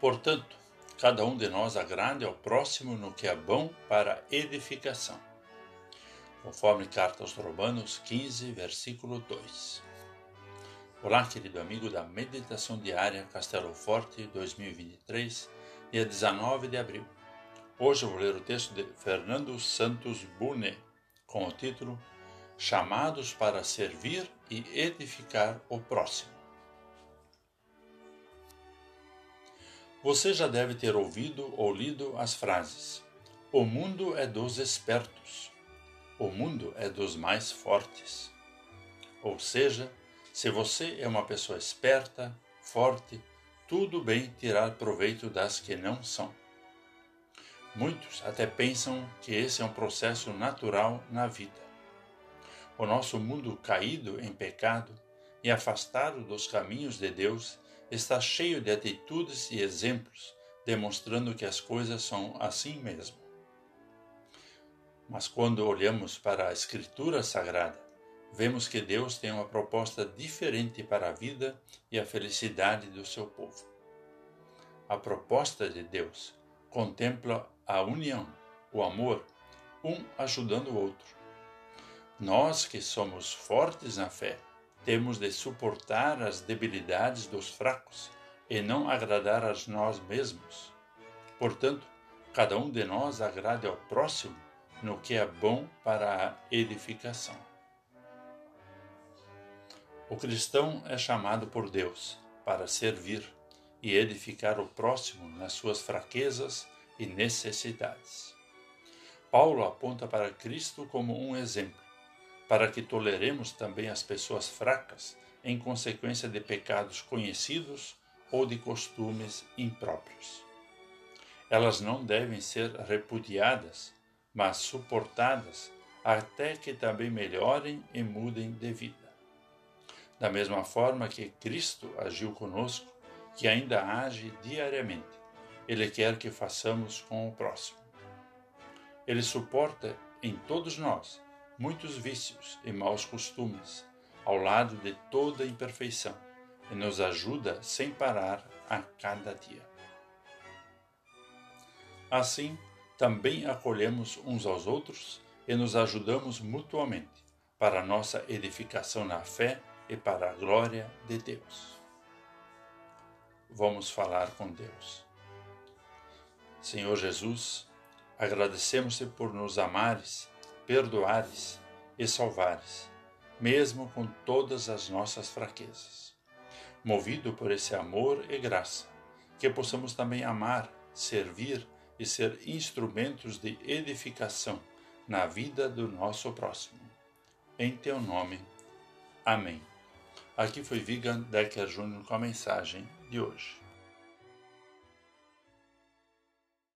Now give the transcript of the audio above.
Portanto, cada um de nós agrade ao próximo no que é bom para edificação. Conforme carta aos Romanos 15, versículo 2. Olá, querido amigo da Meditação Diária Castelo Forte 2023, dia 19 de abril. Hoje eu vou ler o texto de Fernando Santos Bune, com o título Chamados para servir e edificar o próximo. Você já deve ter ouvido ou lido as frases: O mundo é dos espertos, o mundo é dos mais fortes. Ou seja, se você é uma pessoa esperta, forte, tudo bem tirar proveito das que não são. Muitos até pensam que esse é um processo natural na vida. O nosso mundo caído em pecado e afastado dos caminhos de Deus está cheio de atitudes e exemplos demonstrando que as coisas são assim mesmo. Mas quando olhamos para a Escritura Sagrada, vemos que Deus tem uma proposta diferente para a vida e a felicidade do seu povo. A proposta de Deus contempla a união, o amor, um ajudando o outro. Nós que somos fortes na fé, temos de suportar as debilidades dos fracos e não agradar a nós mesmos. Portanto, cada um de nós agrade ao próximo no que é bom para a edificação. O cristão é chamado por Deus para servir e edificar o próximo nas suas fraquezas e necessidades. Paulo aponta para Cristo como um exemplo para que toleremos também as pessoas fracas em consequência de pecados conhecidos ou de costumes impróprios. Elas não devem ser repudiadas, mas suportadas até que também melhorem e mudem de vida. Da mesma forma que Cristo agiu conosco, que ainda age diariamente, Ele quer que façamos com o próximo. Ele suporta em todos nós muitos vícios e maus costumes, ao lado de toda imperfeição, e nos ajuda sem parar a cada dia. Assim, também acolhemos uns aos outros e nos ajudamos mutuamente para nossa edificação na fé e para a glória de Deus. Vamos falar com Deus. Senhor Jesus, agradecemos-te por nos amares perdoares e salvares, mesmo com todas as nossas fraquezas. Movido por esse amor e graça, que possamos também amar, servir e ser instrumentos de edificação na vida do nosso próximo. Em teu nome. Amém. Aqui foi Vigan Decker Júnior com a mensagem de hoje.